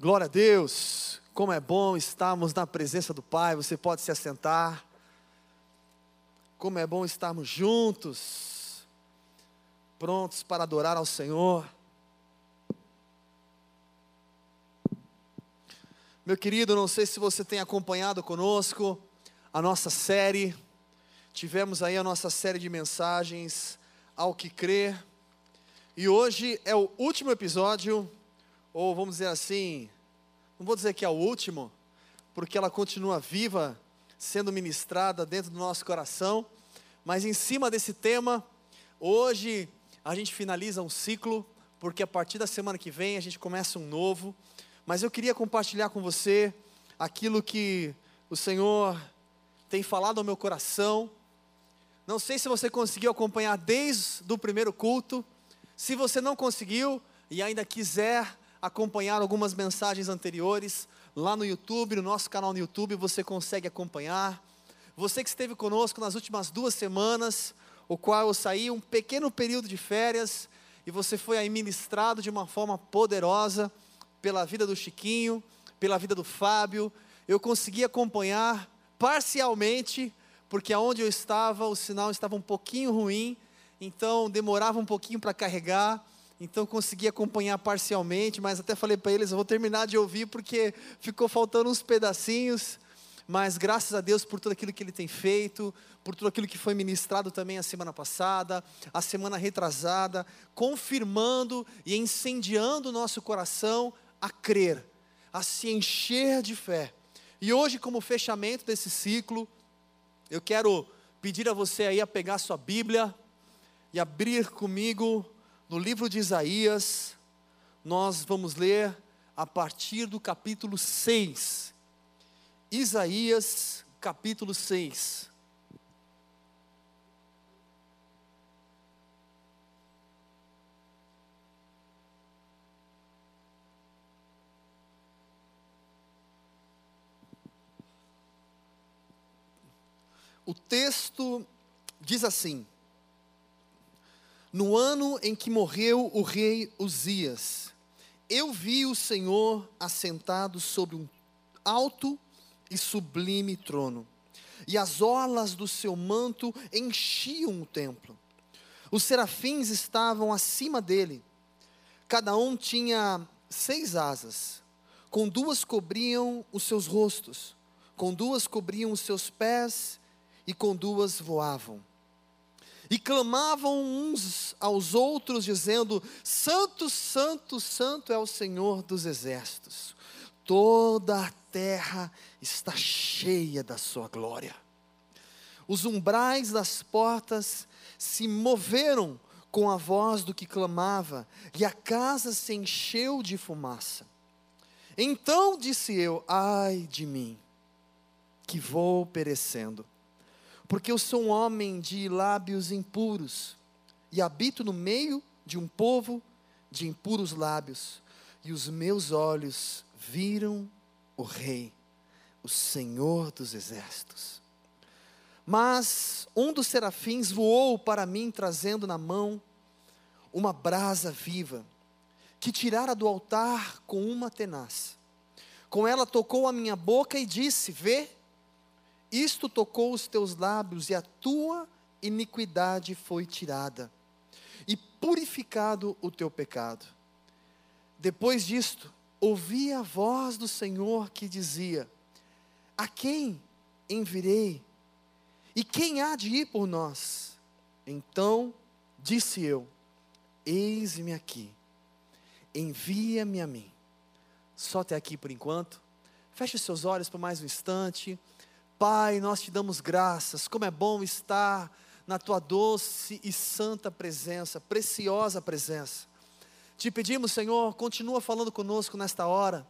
Glória a Deus, como é bom estarmos na presença do Pai. Você pode se assentar. Como é bom estarmos juntos, prontos para adorar ao Senhor. Meu querido, não sei se você tem acompanhado conosco a nossa série. Tivemos aí a nossa série de mensagens ao que crer. E hoje é o último episódio, ou vamos dizer assim, não vou dizer que é o último, porque ela continua viva, sendo ministrada dentro do nosso coração, mas em cima desse tema, hoje a gente finaliza um ciclo, porque a partir da semana que vem a gente começa um novo, mas eu queria compartilhar com você aquilo que o Senhor tem falado ao meu coração. Não sei se você conseguiu acompanhar desde o primeiro culto. Se você não conseguiu e ainda quiser acompanhar algumas mensagens anteriores, lá no YouTube, no nosso canal no YouTube, você consegue acompanhar. Você que esteve conosco nas últimas duas semanas, o qual eu saí um pequeno período de férias, e você foi aí ministrado de uma forma poderosa pela vida do Chiquinho, pela vida do Fábio. Eu consegui acompanhar parcialmente, porque aonde eu estava o sinal estava um pouquinho ruim, então demorava um pouquinho para carregar então consegui acompanhar parcialmente, mas até falei para eles, eu vou terminar de ouvir porque ficou faltando uns pedacinhos, mas graças a Deus por tudo aquilo que ele tem feito, por tudo aquilo que foi ministrado também a semana passada, a semana retrasada, confirmando e incendiando o nosso coração a crer, a se encher de fé. E hoje, como fechamento desse ciclo, eu quero pedir a você aí a pegar sua Bíblia e abrir comigo no livro de Isaías, nós vamos ler a partir do capítulo 6. Isaías, capítulo 6. O texto diz assim: no ano em que morreu o rei Uzias, eu vi o Senhor assentado sobre um alto e sublime trono, e as orlas do seu manto enchiam o templo. Os serafins estavam acima dele, cada um tinha seis asas, com duas cobriam os seus rostos, com duas cobriam os seus pés, e com duas voavam e clamavam uns aos outros, dizendo: Santo, Santo, Santo é o Senhor dos exércitos, toda a terra está cheia da Sua glória. Os umbrais das portas se moveram com a voz do que clamava, e a casa se encheu de fumaça. Então disse eu: Ai de mim, que vou perecendo porque eu sou um homem de lábios impuros e habito no meio de um povo de impuros lábios, e os meus olhos viram o Rei, o Senhor dos exércitos. Mas um dos serafins voou para mim, trazendo na mão uma brasa viva, que tirara do altar com uma tenaz. Com ela tocou a minha boca e disse: Vê, isto tocou os teus lábios e a tua iniquidade foi tirada, e purificado o teu pecado. Depois disto, ouvi a voz do Senhor que dizia: A quem envirei? E quem há de ir por nós? Então disse eu: Eis-me aqui, envia-me a mim. Só até aqui por enquanto. Feche seus olhos por mais um instante. Pai, nós te damos graças, como é bom estar na tua doce e santa presença, preciosa presença. Te pedimos, Senhor, continua falando conosco nesta hora.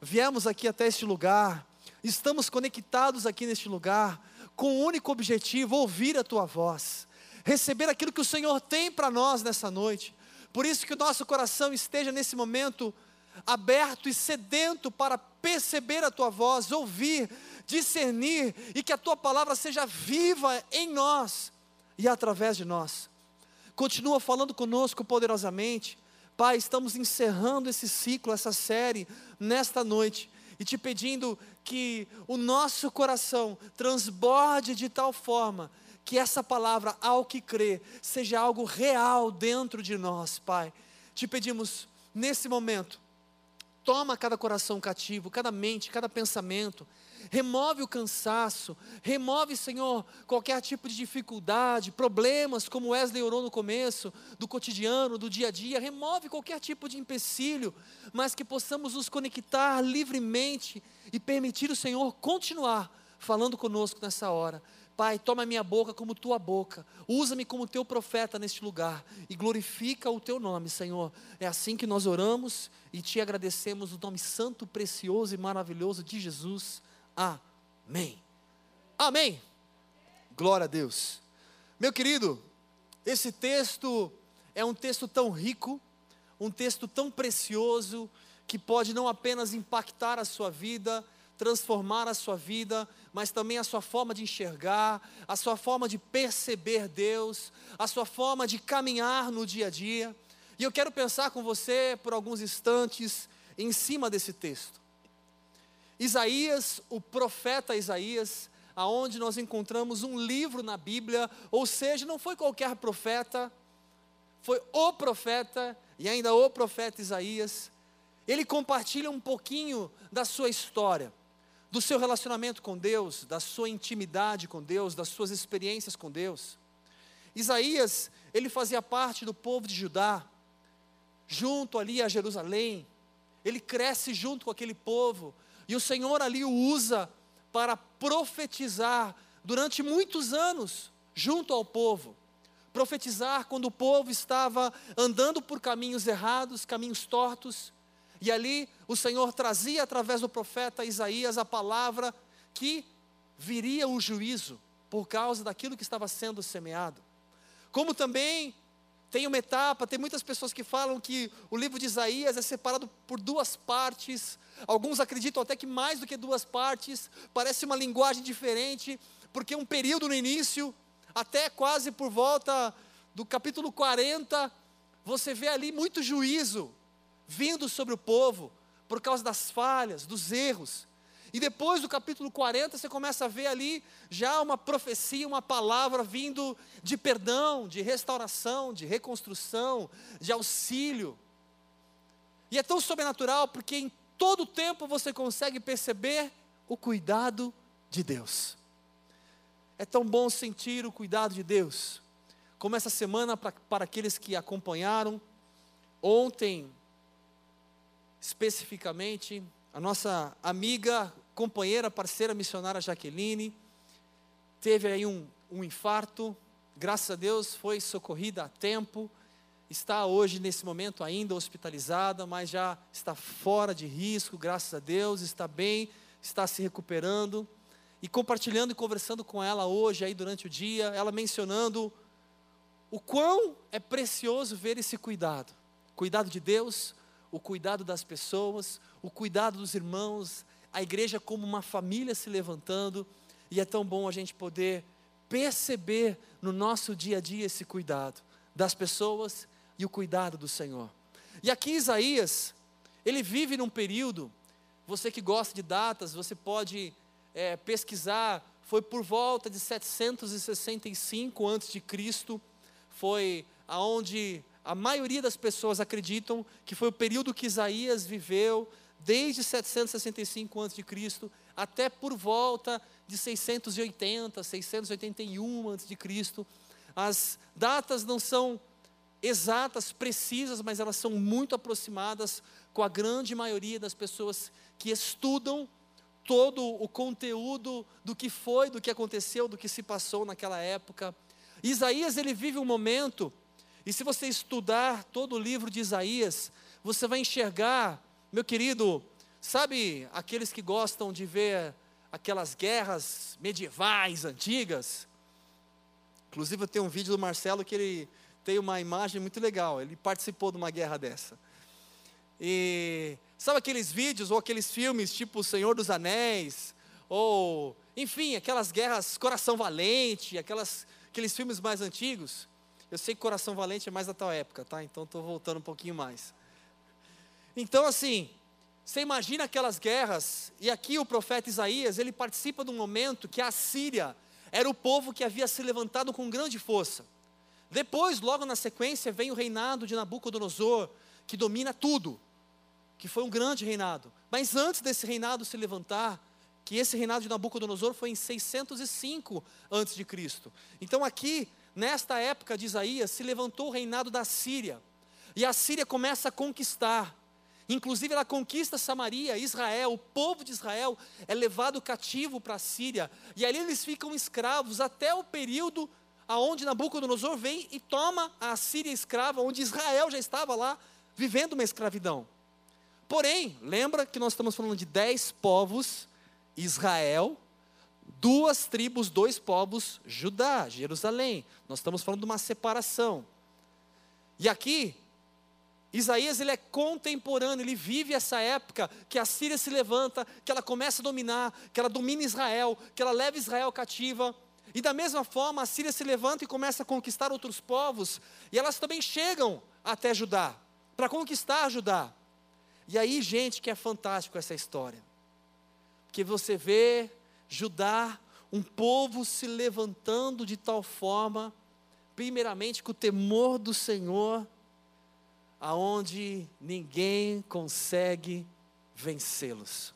Viemos aqui até este lugar, estamos conectados aqui neste lugar, com o único objetivo: ouvir a tua voz, receber aquilo que o Senhor tem para nós nessa noite. Por isso que o nosso coração esteja nesse momento aberto e sedento para perceber a tua voz, ouvir, discernir e que a tua palavra seja viva em nós e através de nós. Continua falando conosco poderosamente, Pai, estamos encerrando esse ciclo, essa série, nesta noite, e te pedindo que o nosso coração transborde de tal forma que essa palavra, ao que crê, seja algo real dentro de nós, Pai. Te pedimos, nesse momento, toma cada coração cativo, cada mente, cada pensamento, remove o cansaço, remove, Senhor, qualquer tipo de dificuldade, problemas, como Wesley orou no começo, do cotidiano, do dia a dia, remove qualquer tipo de empecilho, mas que possamos nos conectar livremente e permitir o Senhor continuar falando conosco nessa hora. Pai, toma minha boca como tua boca, usa-me como teu profeta neste lugar e glorifica o teu nome, Senhor. É assim que nós oramos e te agradecemos no nome santo, precioso e maravilhoso de Jesus. Amém. Amém. Glória a Deus. Meu querido, esse texto é um texto tão rico, um texto tão precioso, que pode não apenas impactar a sua vida, transformar a sua vida, mas também a sua forma de enxergar, a sua forma de perceber Deus, a sua forma de caminhar no dia a dia. E eu quero pensar com você por alguns instantes em cima desse texto. Isaías, o profeta Isaías, aonde nós encontramos um livro na Bíblia, ou seja, não foi qualquer profeta, foi o profeta e ainda o profeta Isaías. Ele compartilha um pouquinho da sua história do seu relacionamento com Deus, da sua intimidade com Deus, das suas experiências com Deus. Isaías, ele fazia parte do povo de Judá, junto ali a Jerusalém, ele cresce junto com aquele povo, e o Senhor ali o usa para profetizar durante muitos anos, junto ao povo. Profetizar quando o povo estava andando por caminhos errados, caminhos tortos, e ali o Senhor trazia através do profeta Isaías a palavra que viria o juízo por causa daquilo que estava sendo semeado. Como também tem uma etapa, tem muitas pessoas que falam que o livro de Isaías é separado por duas partes. Alguns acreditam até que mais do que duas partes, parece uma linguagem diferente, porque um período no início, até quase por volta do capítulo 40, você vê ali muito juízo, vindo sobre o povo por causa das falhas, dos erros. E depois do capítulo 40, você começa a ver ali já uma profecia, uma palavra vindo de perdão, de restauração, de reconstrução, de auxílio. E é tão sobrenatural porque em todo tempo você consegue perceber o cuidado de Deus. É tão bom sentir o cuidado de Deus. Como essa semana, para, para aqueles que acompanharam, ontem especificamente a nossa amiga, companheira, parceira missionária Jaqueline, teve aí um, um infarto, graças a Deus foi socorrida a tempo, está hoje nesse momento ainda hospitalizada, mas já está fora de risco, graças a Deus, está bem, está se recuperando. E compartilhando e conversando com ela hoje aí durante o dia, ela mencionando o quão é precioso ver esse cuidado. Cuidado de Deus, o cuidado das pessoas, o cuidado dos irmãos, a igreja como uma família se levantando, e é tão bom a gente poder perceber no nosso dia a dia esse cuidado das pessoas e o cuidado do Senhor. E aqui Isaías, ele vive num período, você que gosta de datas, você pode é, pesquisar, foi por volta de 765 a.C., foi aonde a maioria das pessoas acreditam que foi o período que Isaías viveu, desde 765 a.C. até por volta de 680, 681 a.C. As datas não são exatas, precisas, mas elas são muito aproximadas com a grande maioria das pessoas que estudam todo o conteúdo do que foi, do que aconteceu, do que se passou naquela época. Isaías ele vive um momento e se você estudar todo o livro de Isaías, você vai enxergar, meu querido, sabe aqueles que gostam de ver aquelas guerras medievais antigas? Inclusive eu tenho um vídeo do Marcelo que ele tem uma imagem muito legal, ele participou de uma guerra dessa. E sabe aqueles vídeos ou aqueles filmes tipo O Senhor dos Anéis, ou enfim, aquelas guerras Coração Valente, aquelas, aqueles filmes mais antigos? Eu sei que Coração Valente é mais da tal época, tá? Então estou voltando um pouquinho mais. Então, assim, você imagina aquelas guerras, e aqui o profeta Isaías, ele participa de um momento que a Síria era o povo que havia se levantado com grande força. Depois, logo na sequência, vem o reinado de Nabucodonosor, que domina tudo, que foi um grande reinado. Mas antes desse reinado se levantar, que esse reinado de Nabucodonosor foi em 605 a.C. Então aqui, nesta época de Isaías, se levantou o reinado da Síria. E a Síria começa a conquistar. Inclusive ela conquista Samaria, Israel, o povo de Israel é levado cativo para a Síria. E ali eles ficam escravos até o período aonde Nabucodonosor vem e toma a Síria escrava, onde Israel já estava lá vivendo uma escravidão. Porém, lembra que nós estamos falando de dez povos, Israel, duas tribos, dois povos, Judá, Jerusalém. Nós estamos falando de uma separação. E aqui, Isaías ele é contemporâneo, ele vive essa época que a Síria se levanta, que ela começa a dominar, que ela domina Israel, que ela leva Israel cativa. E da mesma forma, a Síria se levanta e começa a conquistar outros povos, e elas também chegam até Judá, para conquistar Judá. E aí, gente, que é fantástico essa história. Porque você vê Judá, um povo se levantando de tal forma, primeiramente com o temor do Senhor, aonde ninguém consegue vencê-los.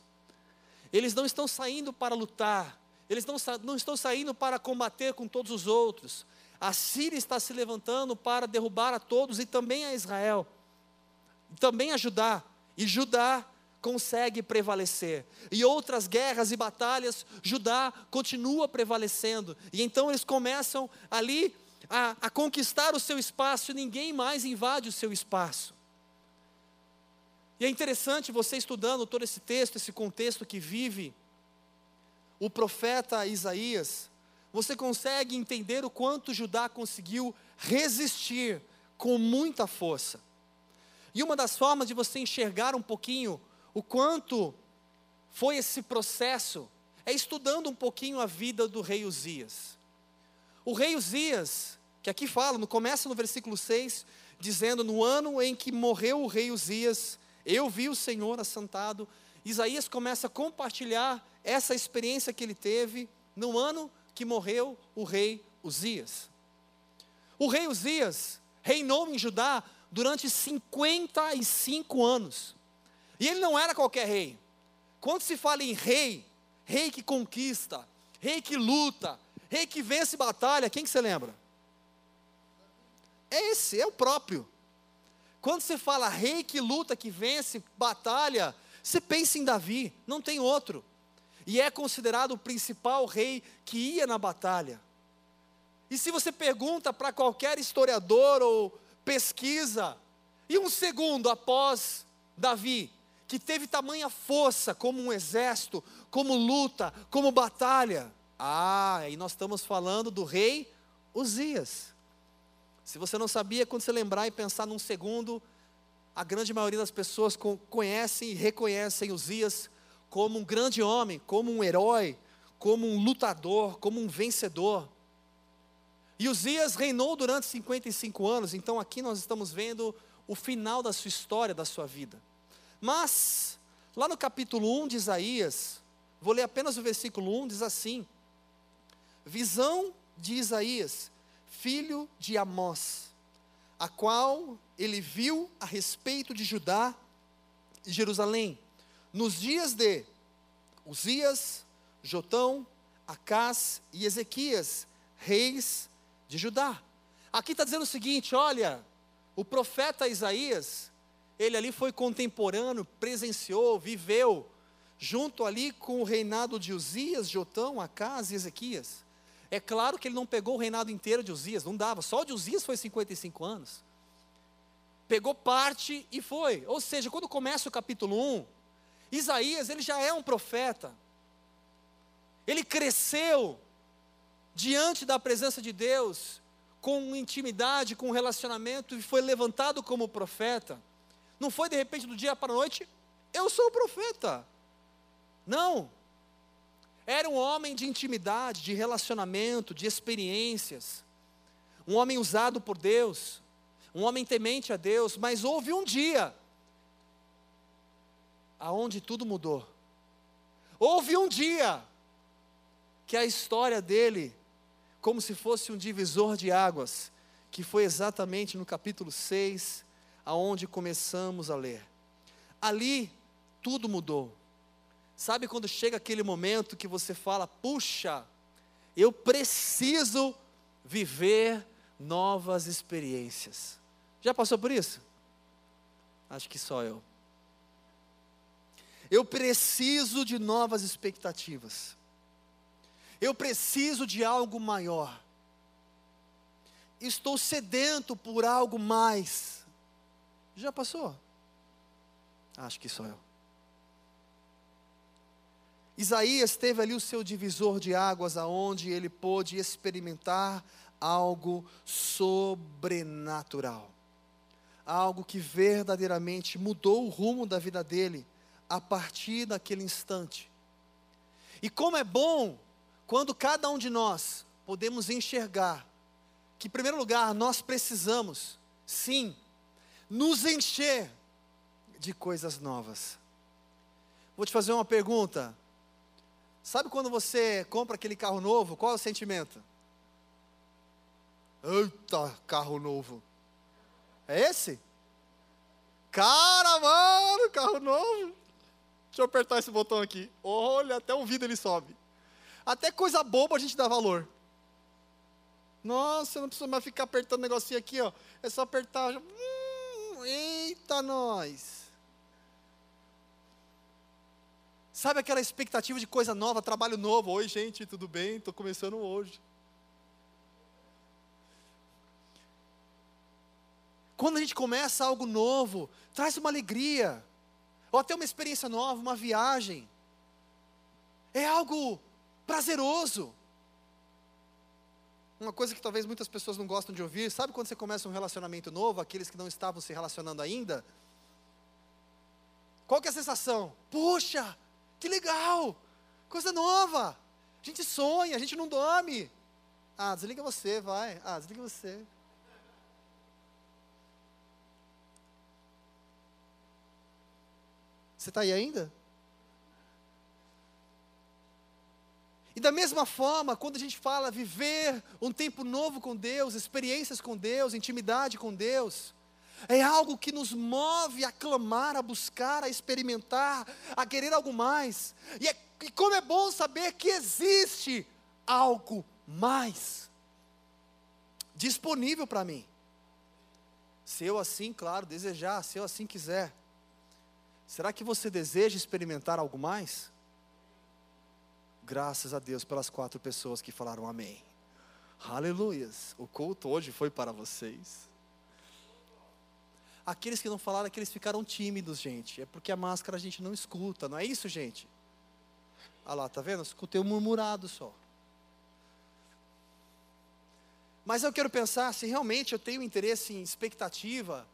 Eles não estão saindo para lutar, eles não, não estão saindo para combater com todos os outros. A Síria está se levantando para derrubar a todos e também a Israel, também a Judá. E Judá consegue prevalecer. E outras guerras e batalhas, Judá continua prevalecendo. E então eles começam ali a, a conquistar o seu espaço e ninguém mais invade o seu espaço. E é interessante você estudando todo esse texto, esse contexto que vive o profeta Isaías, você consegue entender o quanto Judá conseguiu resistir com muita força. E uma das formas de você enxergar um pouquinho o quanto foi esse processo é estudando um pouquinho a vida do rei Uzias. O rei Uzias, que aqui fala, começa no versículo 6, dizendo: No ano em que morreu o rei Uzias, eu vi o Senhor assentado. Isaías começa a compartilhar essa experiência que ele teve no ano que morreu o rei Uzias. O rei Uzias reinou em Judá durante 55 anos. E ele não era qualquer rei. Quando se fala em rei, rei que conquista, rei que luta, rei que vence batalha, quem que você lembra? É esse, é o próprio. Quando se fala rei que luta, que vence batalha, você pensa em Davi, não tem outro e é considerado o principal rei que ia na batalha. E se você pergunta para qualquer historiador ou pesquisa, e um segundo após Davi, que teve tamanha força como um exército, como luta, como batalha, ah, e nós estamos falando do rei Uzias. Se você não sabia, quando você lembrar e pensar num segundo, a grande maioria das pessoas conhecem e reconhecem Uzias como um grande homem, como um herói, como um lutador, como um vencedor. E Uzias reinou durante 55 anos, então aqui nós estamos vendo o final da sua história, da sua vida. Mas, lá no capítulo 1 de Isaías, vou ler apenas o versículo 1, diz assim: Visão de Isaías, filho de Amós, a qual ele viu a respeito de Judá e Jerusalém nos dias de Uzias, Jotão, Acás e Ezequias, reis de Judá. Aqui está dizendo o seguinte: olha, o profeta Isaías, ele ali foi contemporâneo, presenciou, viveu, junto ali com o reinado de Uzias, Jotão, Acás e Ezequias. É claro que ele não pegou o reinado inteiro de Uzias, não dava, só de Uzias foi 55 anos. Pegou parte e foi. Ou seja, quando começa o capítulo 1, Isaías, ele já é um profeta. Ele cresceu diante da presença de Deus, com intimidade, com relacionamento, e foi levantado como profeta. Não foi de repente do dia para a noite, eu sou o profeta. Não. Era um homem de intimidade, de relacionamento, de experiências. um homem usado por Deus, um homem temente a Deus, mas houve um dia aonde tudo mudou. Houve um dia que a história dele, como se fosse um divisor de águas, que foi exatamente no capítulo 6, aonde começamos a ler. Ali tudo mudou. Sabe quando chega aquele momento que você fala: "Puxa, eu preciso viver novas experiências". Já passou por isso? Acho que só eu. Eu preciso de novas expectativas. Eu preciso de algo maior. Estou sedento por algo mais. Já passou? Acho que sou eu. Isaías teve ali o seu divisor de águas, aonde ele pôde experimentar algo sobrenatural. Algo que verdadeiramente mudou o rumo da vida dele a partir daquele instante. E como é bom quando cada um de nós podemos enxergar que, em primeiro lugar, nós precisamos, sim, nos encher de coisas novas. Vou te fazer uma pergunta. Sabe quando você compra aquele carro novo, qual é o sentimento? Eita, carro novo. É esse? Cara, mano, carro novo. Deixa eu apertar esse botão aqui. Olha, até o vidro ele sobe. Até coisa boba a gente dá valor. Nossa, não precisa mais ficar apertando o negocinho aqui, ó. É só apertar. Hum, eita, nós. Sabe aquela expectativa de coisa nova, trabalho novo? Oi, gente, tudo bem? Estou começando hoje. Quando a gente começa algo novo, traz uma alegria, ou até uma experiência nova, uma viagem. É algo prazeroso. Uma coisa que talvez muitas pessoas não gostam de ouvir, sabe quando você começa um relacionamento novo, aqueles que não estavam se relacionando ainda? Qual que é a sensação? Puxa, que legal! Coisa nova! A gente sonha, a gente não dorme. Ah, desliga você, vai. Ah, desliga você. Você está aí ainda? Da mesma forma, quando a gente fala viver um tempo novo com Deus, experiências com Deus, intimidade com Deus, é algo que nos move a clamar, a buscar, a experimentar, a querer algo mais. E, é, e como é bom saber que existe algo mais disponível para mim. Se eu assim, claro, desejar, se eu assim quiser. Será que você deseja experimentar algo mais? Graças a Deus pelas quatro pessoas que falaram amém. Aleluias. O culto hoje foi para vocês. Aqueles que não falaram, aqueles ficaram tímidos, gente. É porque a máscara a gente não escuta, não é isso, gente? Ah lá, tá vendo? escutei um murmurado só. Mas eu quero pensar se realmente eu tenho interesse em expectativa,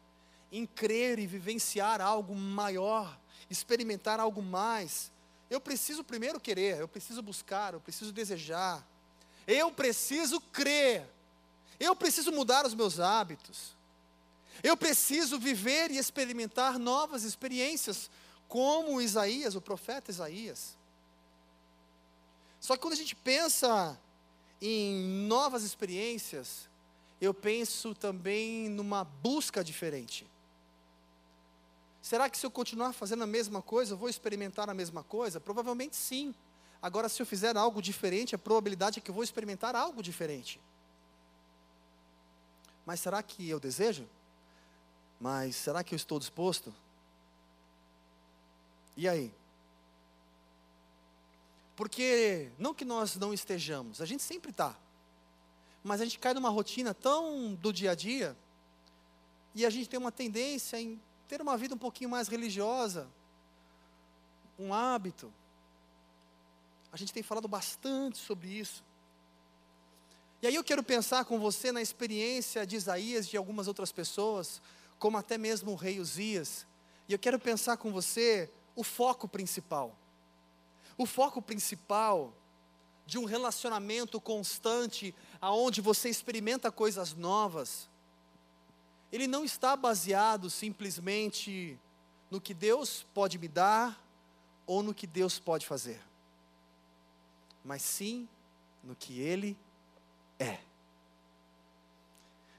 em crer e vivenciar algo maior, experimentar algo mais. Eu preciso primeiro querer, eu preciso buscar, eu preciso desejar. Eu preciso crer. Eu preciso mudar os meus hábitos. Eu preciso viver e experimentar novas experiências, como Isaías, o profeta Isaías. Só que quando a gente pensa em novas experiências, eu penso também numa busca diferente. Será que se eu continuar fazendo a mesma coisa, eu vou experimentar a mesma coisa? Provavelmente sim. Agora, se eu fizer algo diferente, a probabilidade é que eu vou experimentar algo diferente. Mas será que eu desejo? Mas será que eu estou disposto? E aí? Porque não que nós não estejamos, a gente sempre está. Mas a gente cai numa rotina tão do dia a dia e a gente tem uma tendência em ter uma vida um pouquinho mais religiosa, um hábito. A gente tem falado bastante sobre isso. E aí eu quero pensar com você na experiência de Isaías e de algumas outras pessoas, como até mesmo o rei Uzias. E eu quero pensar com você o foco principal. O foco principal de um relacionamento constante, aonde você experimenta coisas novas, ele não está baseado simplesmente no que Deus pode me dar ou no que Deus pode fazer, mas sim no que Ele é.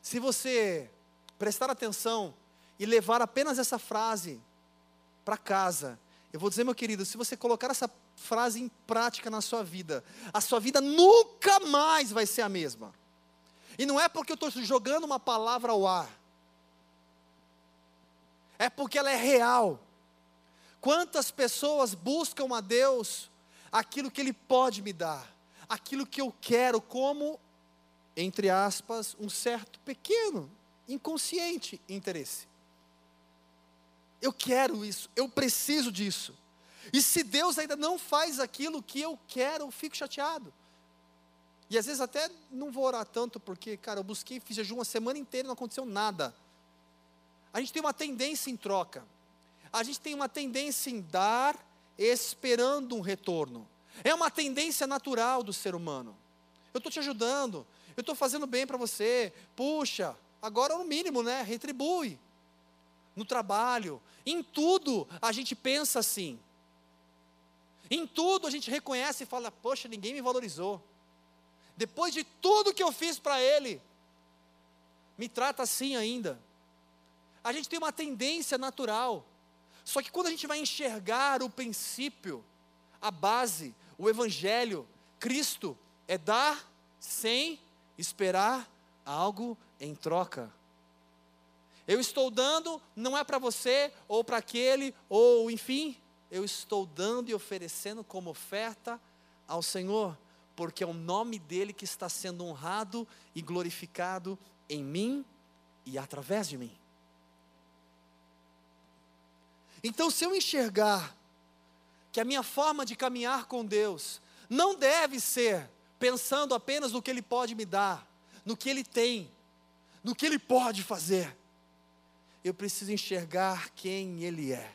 Se você prestar atenção e levar apenas essa frase para casa, eu vou dizer, meu querido, se você colocar essa frase em prática na sua vida, a sua vida nunca mais vai ser a mesma. E não é porque eu estou jogando uma palavra ao ar, é porque ela é real. Quantas pessoas buscam a Deus aquilo que Ele pode me dar, aquilo que eu quero, como, entre aspas, um certo pequeno, inconsciente interesse. Eu quero isso, eu preciso disso. E se Deus ainda não faz aquilo que eu quero, eu fico chateado. E às vezes até não vou orar tanto, porque, cara, eu busquei, fiz jejum uma semana inteira e não aconteceu nada. A gente tem uma tendência em troca. A gente tem uma tendência em dar, esperando um retorno. É uma tendência natural do ser humano. Eu estou te ajudando, eu estou fazendo bem para você. Puxa, agora no mínimo, né? Retribui. No trabalho, em tudo a gente pensa assim. Em tudo a gente reconhece e fala: Poxa, ninguém me valorizou. Depois de tudo que eu fiz para ele, me trata assim ainda. A gente tem uma tendência natural. Só que quando a gente vai enxergar o princípio, a base, o evangelho, Cristo é dar sem esperar algo em troca. Eu estou dando, não é para você, ou para aquele, ou enfim, eu estou dando e oferecendo como oferta ao Senhor, porque é o nome dele que está sendo honrado e glorificado em mim e através de mim. Então, se eu enxergar que a minha forma de caminhar com Deus não deve ser pensando apenas no que Ele pode me dar, no que Ele tem, no que Ele pode fazer, eu preciso enxergar quem Ele é.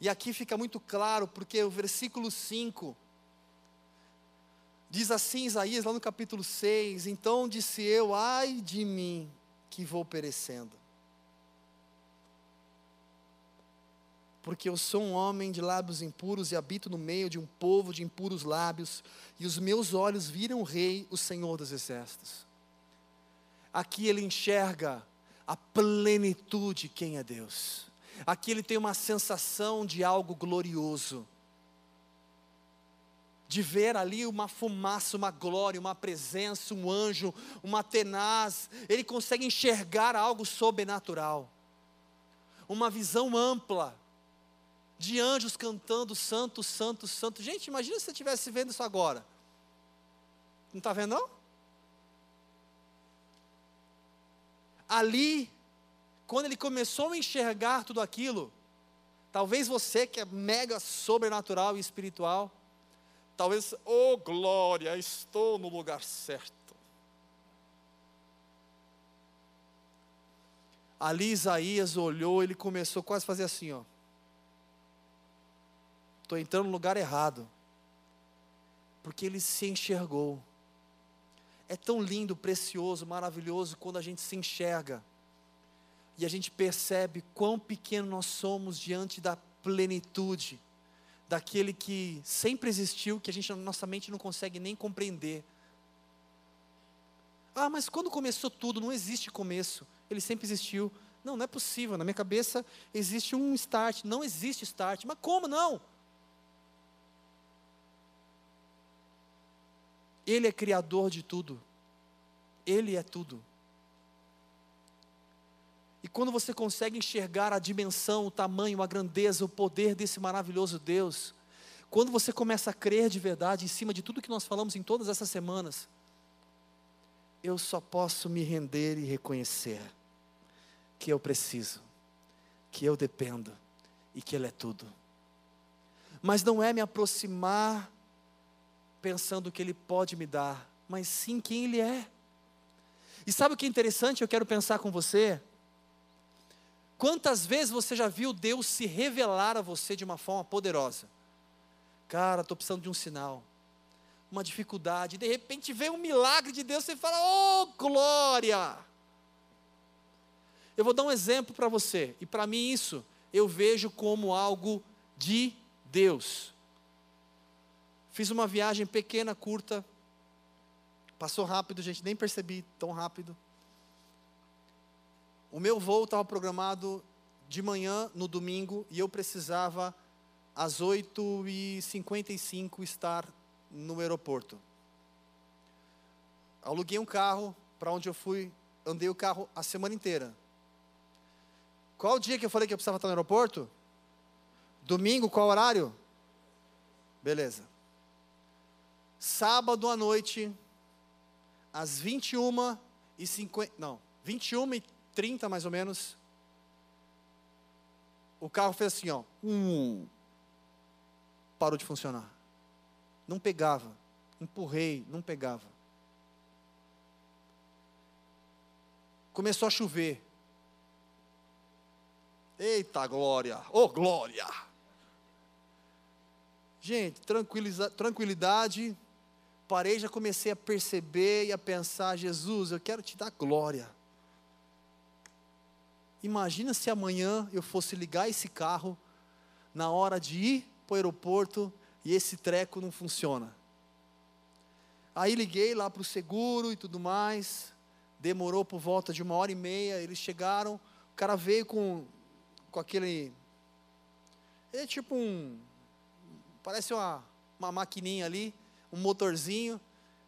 E aqui fica muito claro, porque o versículo 5 diz assim, Isaías, lá no capítulo 6: Então disse eu, ai de mim, que vou perecendo. Porque eu sou um homem de lábios impuros e habito no meio de um povo de impuros lábios, e os meus olhos viram o Rei, o Senhor dos Exércitos. Aqui ele enxerga a plenitude quem é Deus. Aqui ele tem uma sensação de algo glorioso. De ver ali uma fumaça, uma glória, uma presença, um anjo, uma tenaz. Ele consegue enxergar algo sobrenatural. Uma visão ampla de anjos cantando santo, santo, santo. Gente, imagina se você estivesse vendo isso agora. Não está vendo não? Ali quando ele começou a enxergar tudo aquilo, talvez você que é mega sobrenatural e espiritual, talvez, oh glória, estou no lugar certo. Ali Isaías olhou, ele começou quase a fazer assim, ó. Estou entrando no lugar errado. Porque ele se enxergou. É tão lindo, precioso, maravilhoso quando a gente se enxerga e a gente percebe quão pequeno nós somos diante da plenitude daquele que sempre existiu, que a gente nossa mente não consegue nem compreender. Ah, mas quando começou tudo, não existe começo. Ele sempre existiu. Não, não é possível. Na minha cabeça existe um start. Não existe start. Mas como não? Ele é criador de tudo. Ele é tudo. E quando você consegue enxergar a dimensão, o tamanho, a grandeza, o poder desse maravilhoso Deus, quando você começa a crer de verdade em cima de tudo que nós falamos em todas essas semanas, eu só posso me render e reconhecer que eu preciso, que eu dependo e que Ele é tudo. Mas não é me aproximar pensando o que Ele pode me dar, mas sim quem Ele é. E sabe o que é interessante? Eu quero pensar com você Quantas vezes você já viu Deus se revelar a você de uma forma poderosa? Cara, estou precisando de um sinal. uma dificuldade, de repente vem um milagre de Deus, você fala, oh glória! Eu vou dar um exemplo para você, e para mim isso eu vejo como algo de Deus. Fiz uma viagem pequena, curta, passou rápido, gente, nem percebi tão rápido. O meu voo estava programado de manhã no domingo e eu precisava às 8h55 estar no aeroporto. Aluguei um carro para onde eu fui, andei o carro a semana inteira. Qual o dia que eu falei que eu precisava estar no aeroporto? Domingo, qual horário? Beleza. Sábado à noite, às 21 e 50, não, 21 e 30 mais ou menos, o carro fez assim, ó, um, parou de funcionar. Não pegava. Empurrei, não pegava. Começou a chover. Eita glória! Ô oh, glória! Gente, tranquilidade. Parei, já comecei a perceber e a pensar: Jesus, eu quero te dar glória. Imagina se amanhã eu fosse ligar esse carro na hora de ir para o aeroporto e esse treco não funciona. Aí liguei lá para o seguro e tudo mais. Demorou por volta de uma hora e meia. Eles chegaram. O cara veio com, com aquele. É tipo um. Parece uma, uma maquininha ali. Um motorzinho.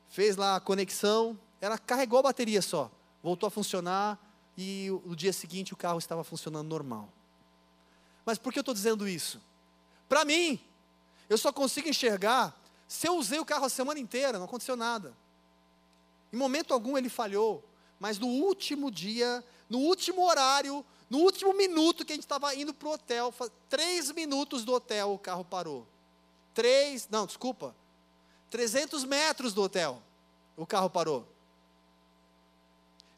Fez lá a conexão. Ela carregou a bateria só. Voltou a funcionar e no dia seguinte o carro estava funcionando normal. Mas por que eu estou dizendo isso? Para mim, eu só consigo enxergar se eu usei o carro a semana inteira, não aconteceu nada. Em momento algum ele falhou, mas no último dia, no último horário, no último minuto que a gente estava indo para o hotel, três minutos do hotel o carro parou. Três, não, desculpa, 300 metros do hotel o carro parou.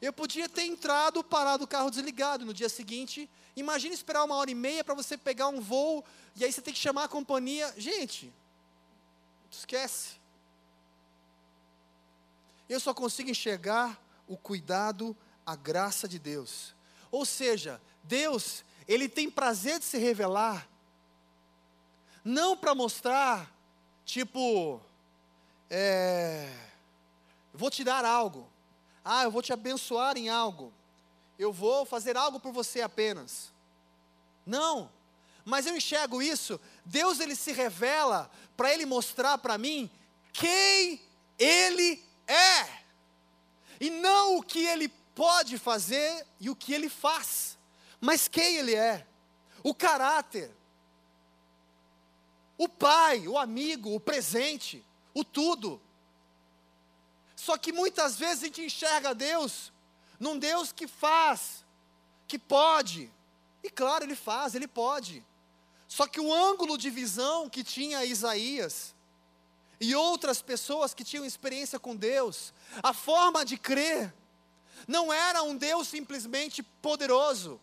Eu podia ter entrado, parado o carro desligado no dia seguinte. Imagina esperar uma hora e meia para você pegar um voo e aí você tem que chamar a companhia. Gente, esquece. Eu só consigo enxergar o cuidado, a graça de Deus. Ou seja, Deus, Ele tem prazer de se revelar, não para mostrar, tipo, é, vou te dar algo. Ah, eu vou te abençoar em algo. Eu vou fazer algo por você apenas. Não. Mas eu enxergo isso, Deus ele se revela para ele mostrar para mim quem ele é. E não o que ele pode fazer e o que ele faz, mas quem ele é. O caráter. O pai, o amigo, o presente, o tudo. Só que muitas vezes a gente enxerga Deus num Deus que faz, que pode. E claro, ele faz, ele pode. Só que o ângulo de visão que tinha Isaías e outras pessoas que tinham experiência com Deus, a forma de crer, não era um Deus simplesmente poderoso,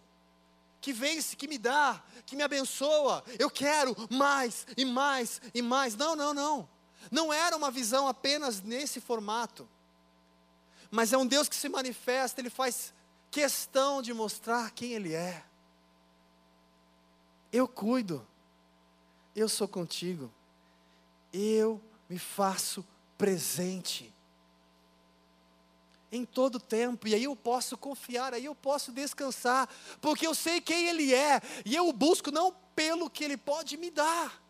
que vence, que me dá, que me abençoa, eu quero mais e mais e mais. Não, não, não. Não era uma visão apenas nesse formato, mas é um Deus que se manifesta, ele faz questão de mostrar quem Ele é. Eu cuido, eu sou contigo, eu me faço presente em todo tempo, e aí eu posso confiar, aí eu posso descansar, porque eu sei quem Ele é, e eu o busco não pelo que Ele pode me dar,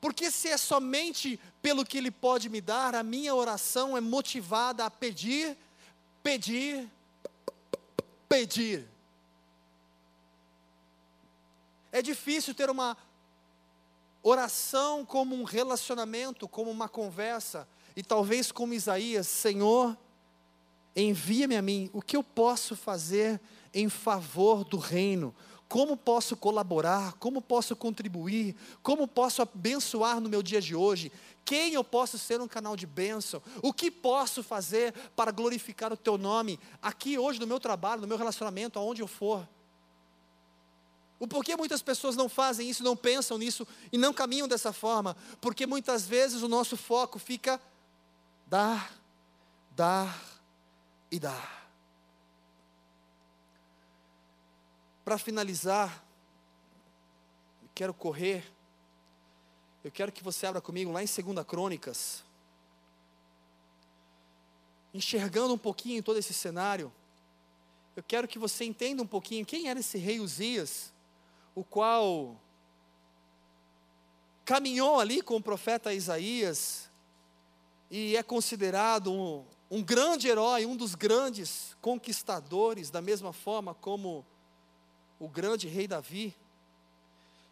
porque se é somente pelo que Ele pode me dar, a minha oração é motivada a pedir, pedir, pedir. É difícil ter uma oração como um relacionamento, como uma conversa, e talvez como Isaías, Senhor, envia-me a mim, o que eu posso fazer em favor do reino? Como posso colaborar? Como posso contribuir? Como posso abençoar no meu dia de hoje? Quem eu posso ser um canal de bênção? O que posso fazer para glorificar o teu nome aqui hoje no meu trabalho, no meu relacionamento, aonde eu for? O porquê muitas pessoas não fazem isso, não pensam nisso e não caminham dessa forma? Porque muitas vezes o nosso foco fica dar, dar e dar. Para finalizar, eu quero correr, eu quero que você abra comigo lá em 2 Crônicas, enxergando um pouquinho todo esse cenário, eu quero que você entenda um pouquinho quem era esse rei Uzias o qual caminhou ali com o profeta Isaías e é considerado um, um grande herói, um dos grandes conquistadores, da mesma forma como o grande rei Davi.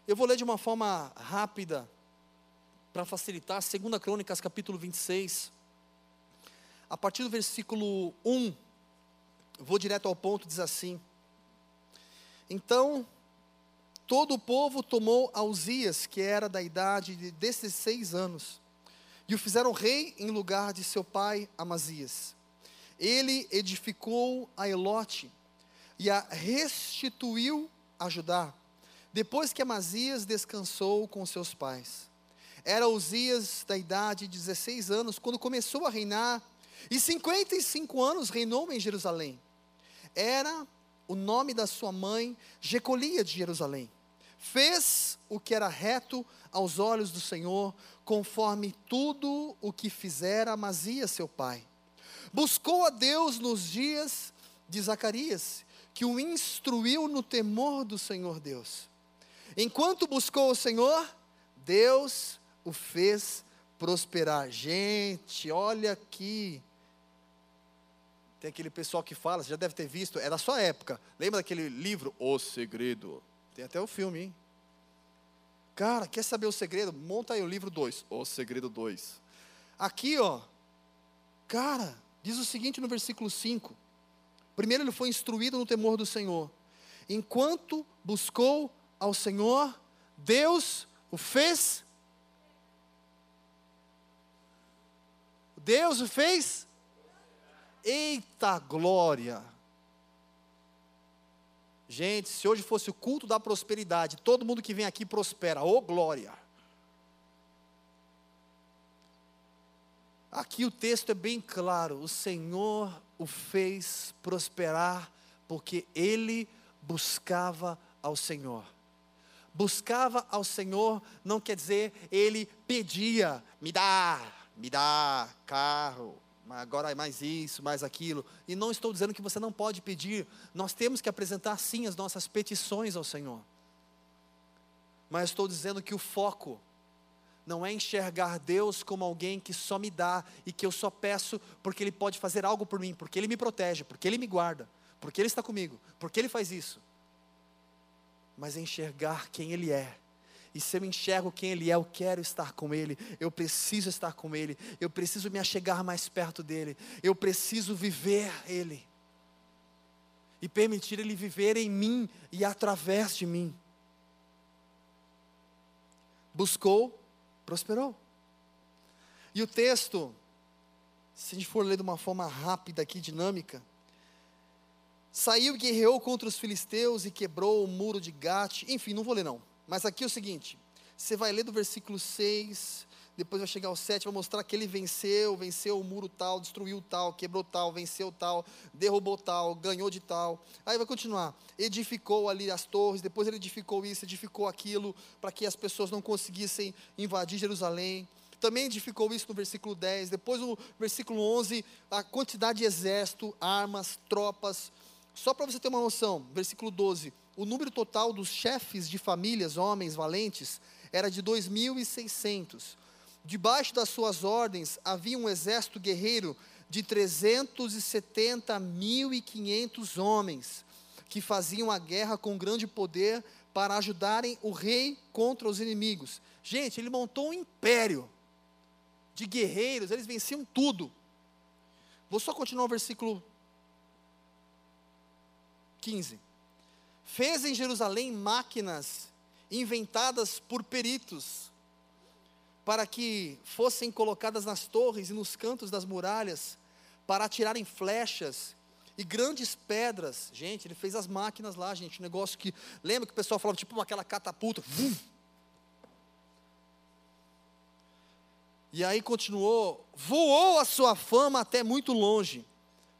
Eu vou ler de uma forma rápida, para facilitar, 2 Crônicas, capítulo 26, a partir do versículo 1, vou direto ao ponto, diz assim: Então todo o povo tomou Ausias, que era da idade de 16 anos, e o fizeram rei em lugar de seu pai Amazias. Ele edificou a Elote e a restituiu a Judá, depois que Amazias descansou com seus pais. Era Uzias da idade de 16 anos quando começou a reinar, e 55 anos reinou em Jerusalém. Era o nome da sua mãe Jecolia de Jerusalém fez o que era reto aos olhos do Senhor, conforme tudo o que fizera Amazias seu pai. Buscou a Deus nos dias de Zacarias, que o instruiu no temor do Senhor Deus. Enquanto buscou o Senhor, Deus o fez prosperar. Gente, olha aqui. Tem aquele pessoal que fala, você já deve ter visto, é da sua época. Lembra daquele livro, O Segredo? Tem até o filme, hein? Cara, quer saber o segredo? Monta aí o livro 2, O Segredo 2. Aqui, ó, cara, diz o seguinte no versículo 5. Primeiro ele foi instruído no temor do Senhor. Enquanto buscou ao Senhor, Deus o fez. Deus o fez. Eita glória! Gente, se hoje fosse o culto da prosperidade, todo mundo que vem aqui prospera, ô oh, glória. Aqui o texto é bem claro: o Senhor o fez prosperar, porque ele buscava ao Senhor. Buscava ao Senhor não quer dizer ele pedia, me dá, me dá carro, agora é mais isso, mais aquilo. E não estou dizendo que você não pode pedir, nós temos que apresentar sim as nossas petições ao Senhor. Mas estou dizendo que o foco não é enxergar Deus como alguém que só me dá e que eu só peço porque Ele pode fazer algo por mim, porque Ele me protege, porque Ele me guarda, porque Ele está comigo, porque Ele faz isso. Mas é enxergar quem Ele é e se eu enxergo quem Ele é, eu quero estar com Ele, eu preciso estar com Ele, eu preciso me achegar mais perto dEle, eu preciso viver Ele, e permitir Ele viver em mim e através de mim. Buscou, prosperou. E o texto, se a gente for ler de uma forma rápida aqui, dinâmica, saiu e guerreou contra os filisteus e quebrou o muro de Gate, enfim, não vou ler não. Mas aqui é o seguinte: você vai ler do versículo 6, depois vai chegar ao 7, vai mostrar que ele venceu, venceu o muro tal, destruiu tal, quebrou tal, venceu tal, derrubou tal, ganhou de tal. Aí vai continuar. Edificou ali as torres, depois ele edificou isso, edificou aquilo, para que as pessoas não conseguissem invadir Jerusalém. Também edificou isso no versículo 10. Depois, no versículo 11, a quantidade de exército, armas, tropas. Só para você ter uma noção, versículo 12 o número total dos chefes de famílias, homens valentes, era de 2.600. Debaixo das suas ordens havia um exército guerreiro de 370.500 homens, que faziam a guerra com grande poder para ajudarem o rei contra os inimigos. Gente, ele montou um império de guerreiros, eles venciam tudo. Vou só continuar o versículo 15. Fez em Jerusalém máquinas inventadas por peritos, para que fossem colocadas nas torres e nos cantos das muralhas, para atirarem flechas e grandes pedras. Gente, ele fez as máquinas lá, gente, um negócio que. Lembra que o pessoal falava tipo aquela catapulta? Vum. E aí continuou, voou a sua fama até muito longe,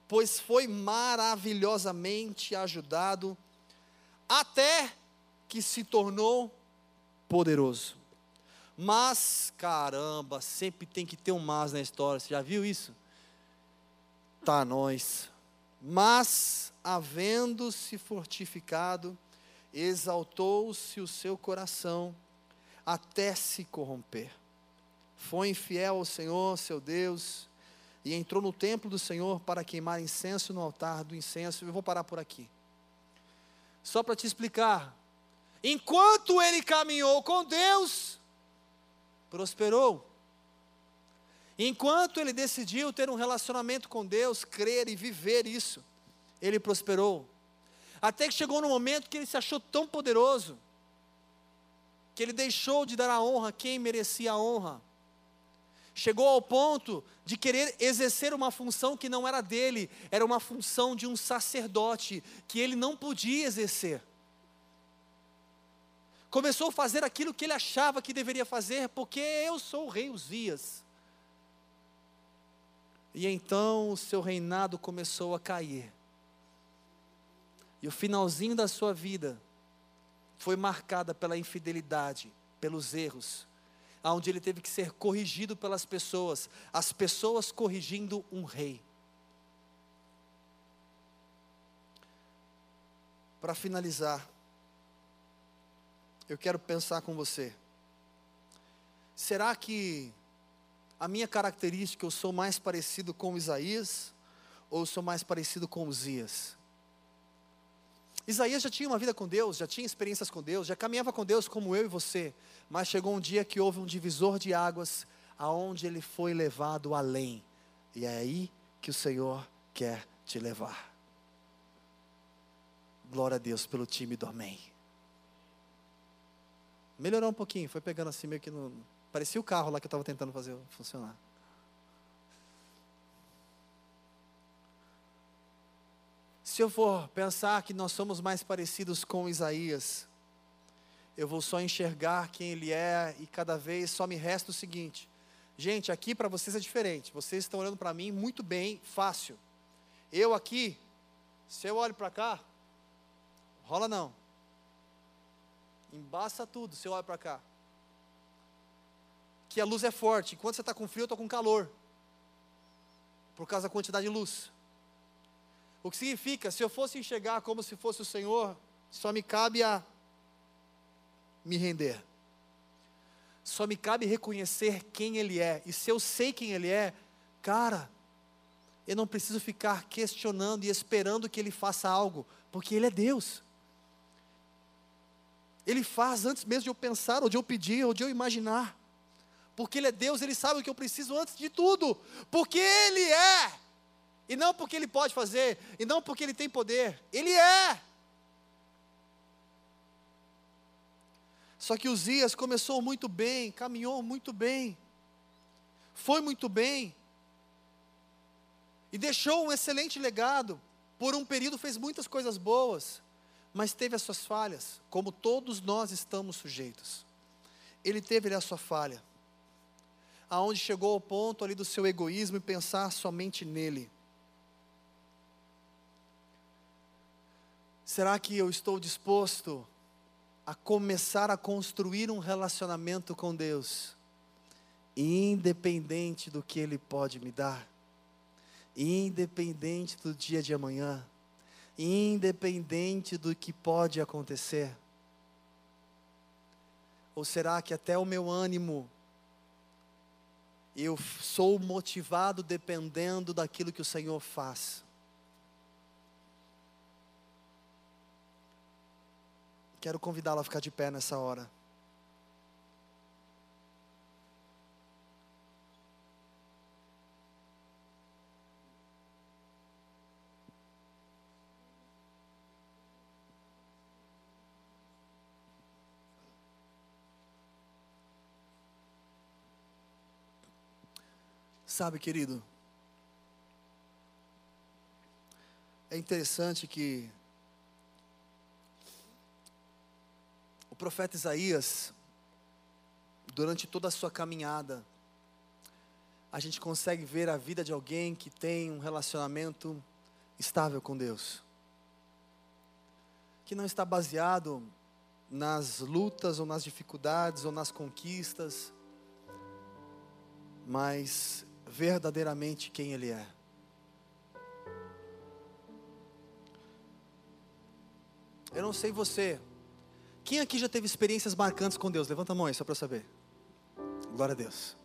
pois foi maravilhosamente ajudado, até que se tornou poderoso. Mas, caramba, sempre tem que ter um mas na história, você já viu isso? Tá, nós. Mas, havendo-se fortificado, exaltou-se o seu coração até se corromper. Foi infiel ao Senhor, seu Deus, e entrou no templo do Senhor para queimar incenso no altar do incenso. Eu vou parar por aqui. Só para te explicar. Enquanto ele caminhou com Deus, prosperou. Enquanto ele decidiu ter um relacionamento com Deus, crer e viver isso, ele prosperou. Até que chegou no momento que ele se achou tão poderoso, que ele deixou de dar a honra a quem merecia a honra. Chegou ao ponto de querer exercer uma função que não era dele, era uma função de um sacerdote, que ele não podia exercer. Começou a fazer aquilo que ele achava que deveria fazer, porque eu sou o rei Uzias. E então o seu reinado começou a cair. E o finalzinho da sua vida foi marcada pela infidelidade, pelos erros, onde ele teve que ser corrigido pelas pessoas, as pessoas corrigindo um rei. Para finalizar, eu quero pensar com você. Será que a minha característica, eu sou mais parecido com Isaías ou sou mais parecido com Uzias? Isaías já tinha uma vida com Deus, já tinha experiências com Deus, já caminhava com Deus como eu e você, mas chegou um dia que houve um divisor de águas, aonde ele foi levado além. E é aí que o Senhor quer te levar. Glória a Deus pelo time do Amém. Melhorou um pouquinho, foi pegando assim meio que no, Parecia o carro lá que eu estava tentando fazer funcionar. Se eu for pensar que nós somos mais parecidos com Isaías, eu vou só enxergar quem ele é e cada vez só me resta o seguinte. Gente, aqui para vocês é diferente. Vocês estão olhando para mim muito bem, fácil. Eu aqui, se eu olho para cá, rola não. Embaça tudo eu olho para cá que a luz é forte. Enquanto você está com frio, eu estou com calor. Por causa da quantidade de luz. O que significa, se eu fosse enxergar como se fosse o Senhor, só me cabe a me render. Só me cabe reconhecer quem Ele é. E se eu sei quem Ele é, cara, eu não preciso ficar questionando e esperando que Ele faça algo, porque Ele é Deus. Ele faz antes mesmo de eu pensar, ou de eu pedir, ou de eu imaginar. Porque Ele é Deus, Ele sabe o que eu preciso antes de tudo, porque Ele é, e não porque Ele pode fazer, e não porque Ele tem poder, Ele é. Só que Uzias começou muito bem, caminhou muito bem, foi muito bem, e deixou um excelente legado, por um período fez muitas coisas boas, mas teve as suas falhas, como todos nós estamos sujeitos. Ele teve a sua falha aonde chegou ao ponto ali do seu egoísmo e pensar somente nele. Será que eu estou disposto a começar a construir um relacionamento com Deus, independente do que Ele pode me dar, independente do dia de amanhã, independente do que pode acontecer? Ou será que até o meu ânimo eu sou motivado dependendo daquilo que o Senhor faz. Quero convidá-la a ficar de pé nessa hora. Sabe, querido, É interessante que o profeta Isaías, durante toda a sua caminhada, a gente consegue ver a vida de alguém que tem um relacionamento estável com Deus, que não está baseado nas lutas ou nas dificuldades ou nas conquistas, mas verdadeiramente quem Ele é. Eu não sei você. Quem aqui já teve experiências marcantes com Deus? Levanta a mão aí, só para saber. Glória a Deus.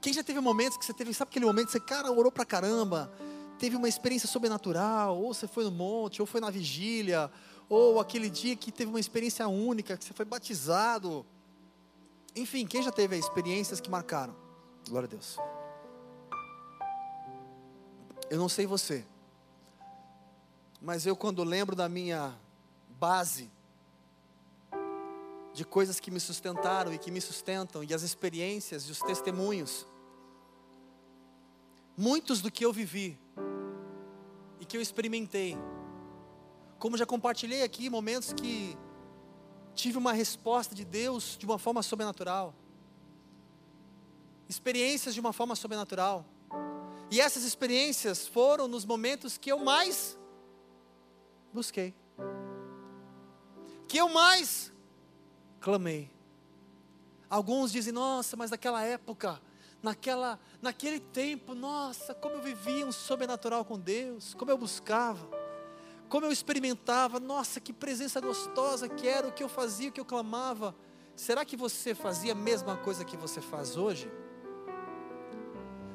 Quem já teve momentos que você teve, sabe aquele momento que você, cara, orou pra caramba, teve uma experiência sobrenatural, ou você foi no monte, ou foi na vigília, ou aquele dia que teve uma experiência única, que você foi batizado. Enfim, quem já teve experiências que marcaram? Glória a Deus. Eu não sei você, mas eu, quando lembro da minha base, de coisas que me sustentaram e que me sustentam, e as experiências e os testemunhos, muitos do que eu vivi e que eu experimentei, como já compartilhei aqui, momentos que tive uma resposta de Deus de uma forma sobrenatural, experiências de uma forma sobrenatural, e essas experiências foram nos momentos que eu mais busquei. Que eu mais clamei. Alguns dizem, nossa, mas naquela época, naquela, naquele tempo, nossa, como eu vivia um sobrenatural com Deus, como eu buscava, como eu experimentava, nossa, que presença gostosa que era, o que eu fazia, o que eu clamava. Será que você fazia a mesma coisa que você faz hoje?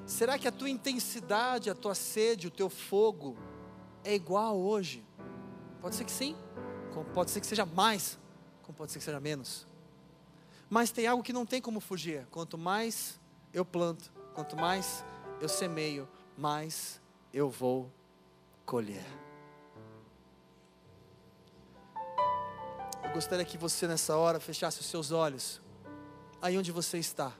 Será que a tua intensidade, a tua sede, o teu fogo é igual hoje? Pode ser que sim, pode ser que seja mais, como pode ser que seja menos. Mas tem algo que não tem como fugir. Quanto mais eu planto, quanto mais eu semeio, mais eu vou colher. Eu gostaria que você nessa hora fechasse os seus olhos, aí onde você está.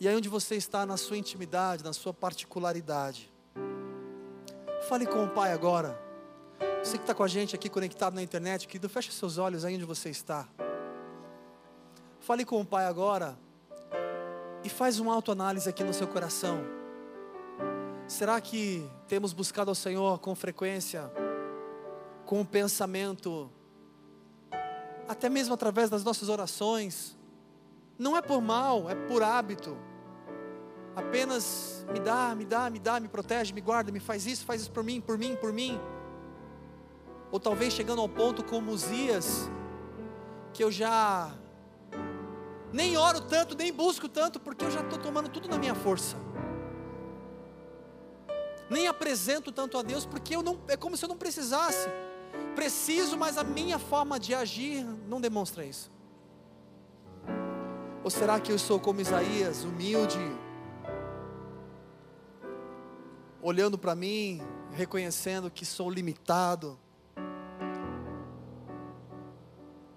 E aí onde você está na sua intimidade, na sua particularidade. Fale com o Pai agora. Você que está com a gente aqui conectado na internet, querido, feche seus olhos aí onde você está. Fale com o Pai agora e faz uma autoanálise aqui no seu coração. Será que temos buscado ao Senhor com frequência, com o pensamento, até mesmo através das nossas orações? Não é por mal, é por hábito. Apenas me dá, me dá, me dá, me protege, me guarda, me faz isso, faz isso por mim, por mim, por mim. Ou talvez chegando ao ponto como Uzias, que eu já nem oro tanto, nem busco tanto, porque eu já estou tomando tudo na minha força. Nem apresento tanto a Deus, porque eu não, é como se eu não precisasse. Preciso, mas a minha forma de agir não demonstra isso. Ou será que eu sou como Isaías, humilde, olhando para mim, reconhecendo que sou limitado,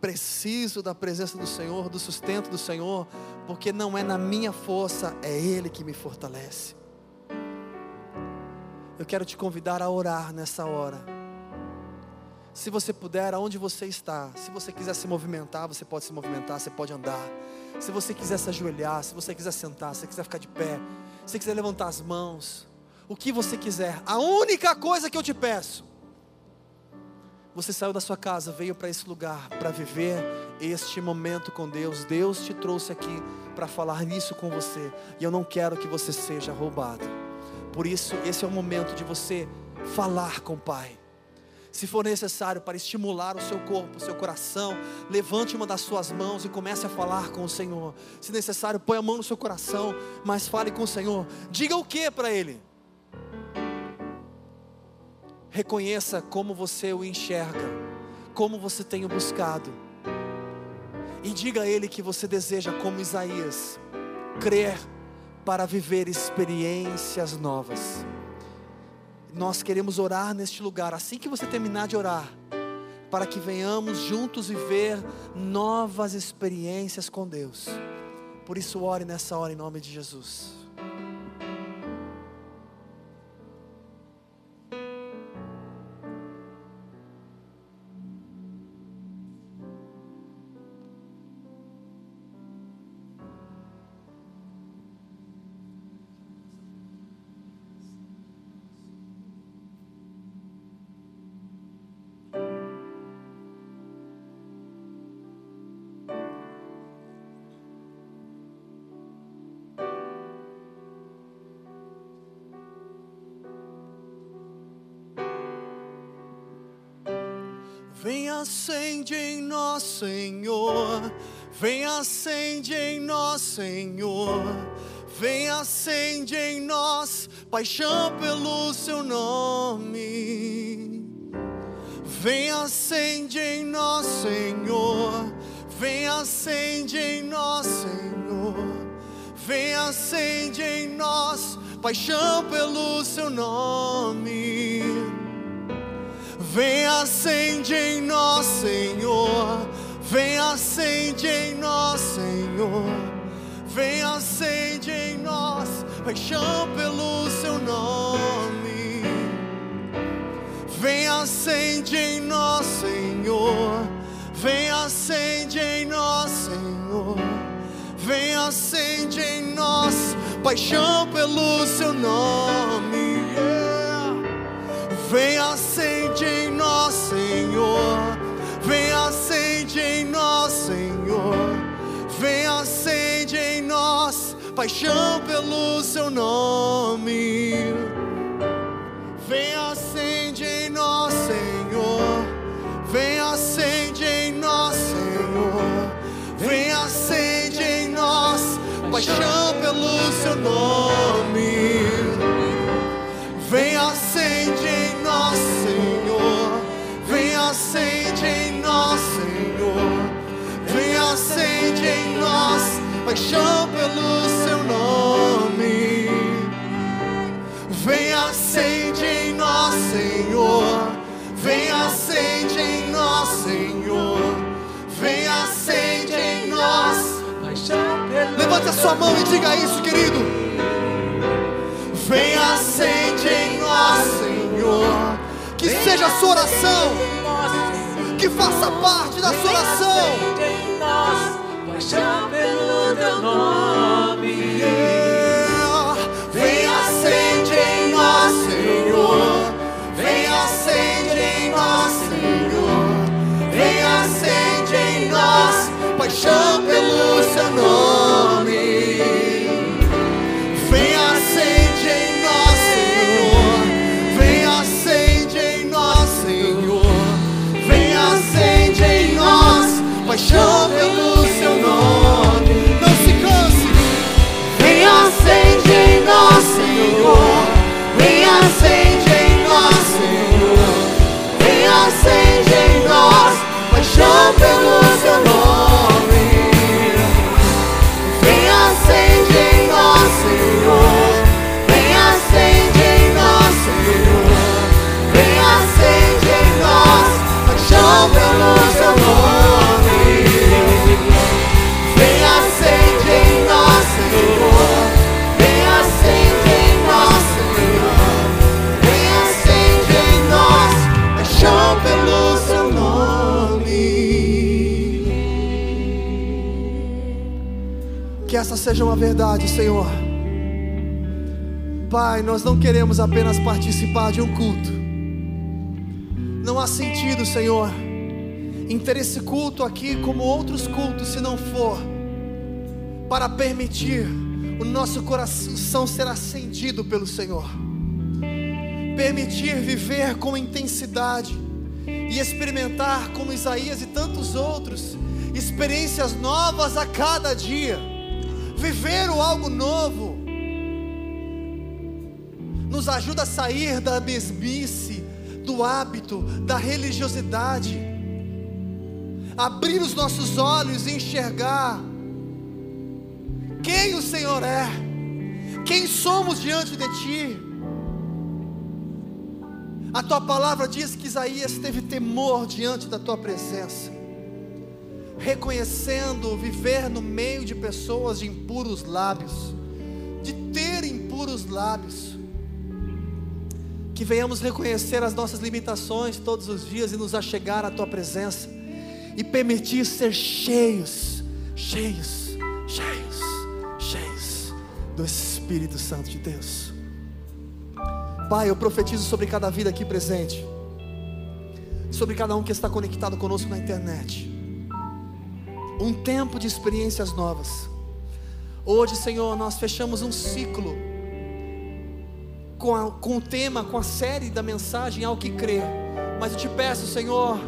preciso da presença do Senhor, do sustento do Senhor, porque não é na minha força, é Ele que me fortalece. Eu quero te convidar a orar nessa hora. Se você puder, aonde você está, se você quiser se movimentar, você pode se movimentar, você pode andar. Se você quiser se ajoelhar, se você quiser sentar, se você quiser ficar de pé, se você quiser levantar as mãos, o que você quiser. A única coisa que eu te peço você saiu da sua casa, veio para esse lugar para viver este momento com Deus. Deus te trouxe aqui para falar nisso com você. E eu não quero que você seja roubado. Por isso, esse é o momento de você falar com o Pai. Se for necessário para estimular o seu corpo, o seu coração, levante uma das suas mãos e comece a falar com o Senhor. Se necessário, põe a mão no seu coração, mas fale com o Senhor. Diga o que para Ele? Reconheça como você o enxerga, como você tem o buscado. E diga a Ele que você deseja, como Isaías, crer para viver experiências novas. Nós queremos orar neste lugar, assim que você terminar de orar, para que venhamos juntos viver novas experiências com Deus. Por isso, ore nessa hora em nome de Jesus. Senhor. Vem acende em nós, Senhor. Vem acende em nós paixão pelo seu nome. Vem acende em nós, Senhor. Vem acende em nós, Senhor. Vem acende em nós paixão pelo seu nome. Vem acende em nós, Senhor. Vem acende em nós, Senhor. Vem acende em nós paixão pelo seu nome. Vem acende em nós, Senhor. Vem acende em nós, Senhor. Vem acende em nós paixão pelo seu nome. Yeah. Vem acende em nós, Senhor. Vem acende em nós, Senhor. Vem acende em nós paixão pelo seu nome. Vem acende em nós, Senhor. Vem acende em nós, Senhor. Vem acende em nós paixão pelo seu nome. Paixão pelo seu nome. Vem acende em nós, Senhor. Vem acende em nós, Senhor. Vem acende em nós. Levante a sua mão e diga isso, querido. Vem acende em nós, Senhor. Que seja a sua oração. Que faça parte da sua oração. Paixão pelo teu nome. Yeah. Seja uma verdade, Senhor. Pai, nós não queremos apenas participar de um culto. Não há sentido, Senhor, em ter esse culto aqui como outros cultos, se não for para permitir o nosso coração ser acendido pelo Senhor, permitir viver com intensidade e experimentar, como Isaías e tantos outros, experiências novas a cada dia, viver o algo novo, nos ajuda a sair da mesmice, do hábito, da religiosidade, abrir os nossos olhos e enxergar quem o Senhor é, quem somos diante de Ti. A tua palavra diz que Isaías teve temor diante da tua presença, reconhecendo viver no meio de pessoas de impuros lábios, de ter impuros lábios. Que venhamos reconhecer as nossas limitações todos os dias e nos achegar à tua presença e permitir ser cheios, cheios, cheios, cheios do Espírito Santo de Deus. Pai, eu profetizo sobre cada vida aqui presente, sobre cada um que está conectado conosco na internet. Um tempo de experiências novas. Hoje, Senhor, nós fechamos um ciclo com, a, com o tema, com a série da mensagem ao que crer. Mas eu te peço, Senhor,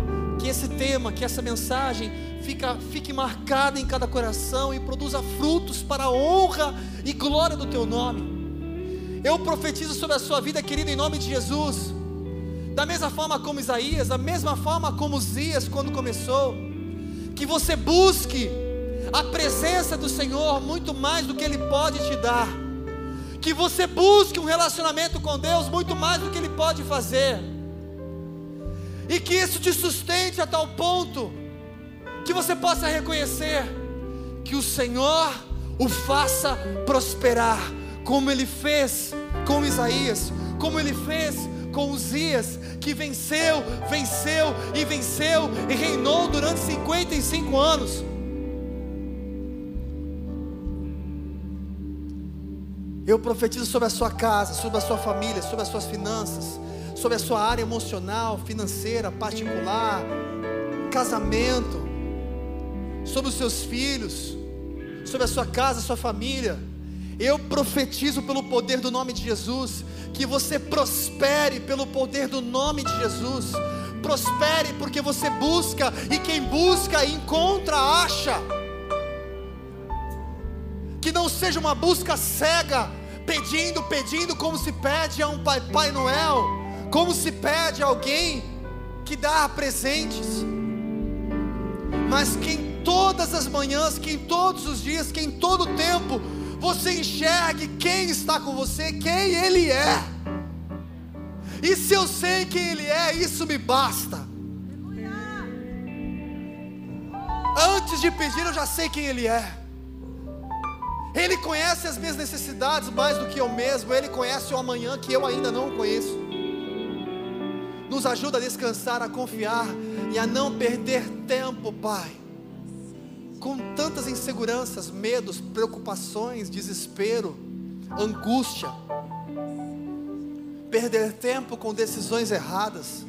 que esse tema, que essa mensagem fica, fique marcada em cada coração e produza frutos para a honra e glória do teu nome. Eu profetizo sobre a sua vida, querido, em nome de Jesus. Da mesma forma como Isaías, da mesma forma como Zias quando começou, que você busque a presença do Senhor muito mais do que Ele pode te dar. Que você busque um relacionamento com Deus muito mais do que Ele pode fazer. E que isso te sustente a tal ponto que você possa reconhecer que o Senhor o faça prosperar, como Ele fez com Isaías, como Ele fez com Uzias, que venceu, venceu e venceu e reinou durante 55 anos. Eu profetizo sobre a sua casa, sobre a sua família, sobre as suas finanças, sobre a sua área emocional, financeira, particular, casamento, sobre os seus filhos, sobre a sua casa, a sua família. Eu profetizo pelo poder do nome de Jesus, que você prospere pelo poder do nome de Jesus. Prospere porque você busca, e quem busca encontra, acha que não seja uma busca cega, pedindo, pedindo, como se pede a um Pai, Pai Noel, como se pede a alguém que dá presentes, mas que em todas as manhãs, que em todos os dias, que em todo o tempo, você enxergue quem está com você, quem Ele é. E se eu sei quem Ele é, isso me basta. Antes de pedir, eu já sei quem Ele é. Ele conhece as minhas necessidades mais do que eu mesmo, Ele conhece o amanhã que eu ainda não conheço. Nos ajuda a descansar, a confiar e a não perder tempo, Pai, com tantas inseguranças, medos, preocupações, desespero, angústia. Perder tempo com decisões erradas.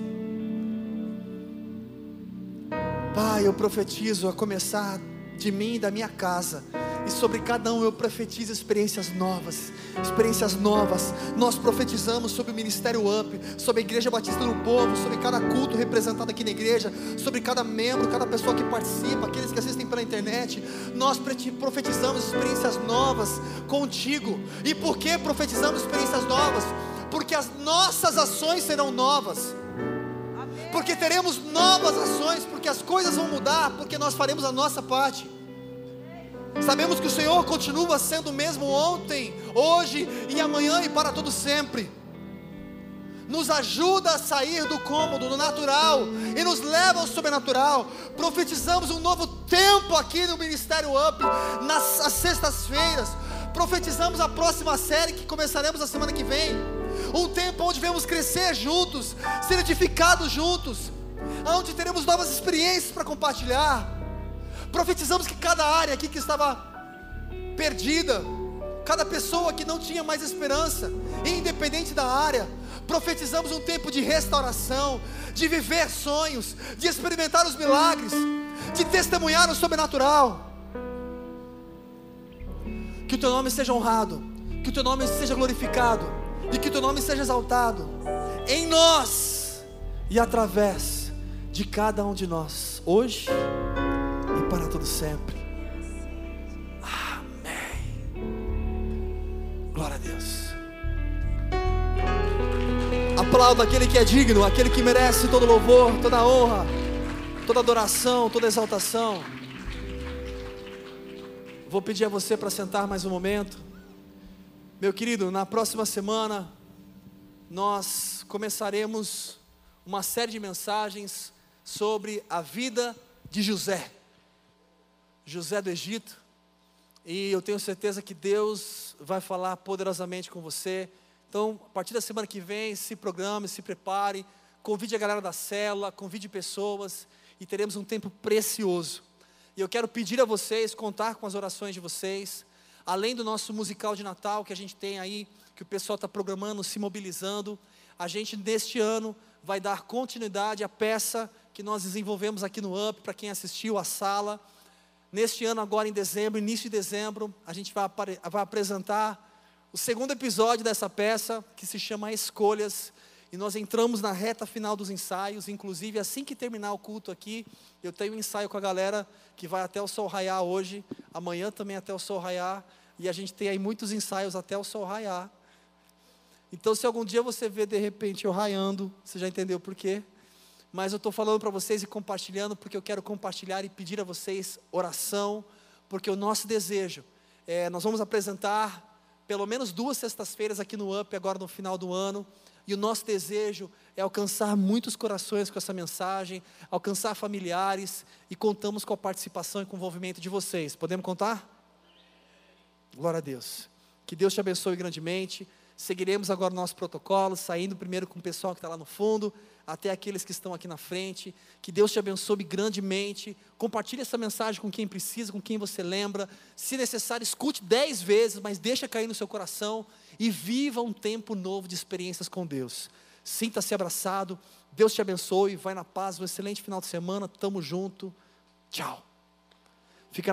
Pai, eu profetizo a começar de mim e da minha casa e sobre cada um eu profetizo experiências novas, experiências novas. Nós profetizamos sobre o Ministério Up, sobre a Igreja Batista do Povo, sobre cada culto representado aqui na igreja, sobre cada membro, cada pessoa que participa, aqueles que assistem pela internet. Nós profetizamos experiências novas contigo. E por que profetizamos experiências novas? Porque as nossas ações serão novas porque teremos novas ações, porque as coisas vão mudar, porque nós faremos a nossa parte. Sabemos que o Senhor continua sendo o mesmo ontem, hoje e amanhã e para todo sempre. Nos ajuda a sair do cômodo, do natural e nos leva ao sobrenatural. Profetizamos um novo tempo aqui no Ministério Up, nas sextas-feiras. Profetizamos a próxima série que começaremos a semana que vem. Um tempo onde vamos crescer juntos, ser edificados juntos, onde teremos novas experiências para compartilhar Profetizamos que cada área aqui que estava perdida, cada pessoa que não tinha mais esperança, independente da área, profetizamos um tempo de restauração, de viver sonhos, de experimentar os milagres, de testemunhar o sobrenatural. Que o teu nome seja honrado, que o teu nome seja glorificado e que teu nome seja exaltado em nós e através de cada um de nós, hoje e para todo sempre. Amém. Glória a Deus. Aplauda aquele que é digno, aquele que merece todo louvor, toda honra, toda adoração, toda exaltação. Vou pedir a você para sentar mais um momento. Meu querido, na próxima semana nós começaremos uma série de mensagens sobre a vida de José. José do Egito. E eu tenho certeza que Deus vai falar poderosamente com você. Então, a partir da semana que vem, se programe, se prepare, convide a galera da cela, convide pessoas e teremos um tempo precioso. E eu quero pedir a vocês, contar com as orações de vocês, além do nosso musical de Natal que a gente tem aí, que o pessoal está programando, se mobilizando, a gente neste ano vai dar continuidade à peça que nós desenvolvemos aqui no UP, para quem assistiu à sala. Neste ano, agora em dezembro, início de dezembro, a gente vai, vai apresentar o segundo episódio dessa peça, que se chama Escolhas. E nós entramos na reta final dos ensaios, inclusive assim que terminar o culto aqui, eu tenho um ensaio com a galera que vai até o sol raiar hoje, amanhã também até o sol raiar, e a gente tem aí muitos ensaios até o sol raiar. Então, se algum dia você vê de repente eu raiando, você já entendeu por quê? Mas eu estou falando para vocês e compartilhando, porque eu quero compartilhar e pedir a vocês oração, porque o nosso desejo é, nós vamos apresentar pelo menos duas sextas-feiras aqui no UP, agora no final do ano. E o nosso desejo é alcançar muitos corações com essa mensagem, alcançar familiares, e contamos com a participação e com o envolvimento de vocês. Podemos contar? Glória a Deus. Que Deus te abençoe grandemente. Seguiremos agora o nosso protocolo, saindo primeiro com o pessoal que está lá no fundo, até aqueles que estão aqui na frente. Que Deus te abençoe grandemente. Compartilhe essa mensagem com quem precisa, com quem você lembra. Se necessário, escute dez vezes, mas deixa cair no seu coração e viva um tempo novo de experiências com Deus. Sinta-se abraçado. Deus te abençoe. Vai na paz. Um excelente final de semana. Tamo junto. Tchau. Fica na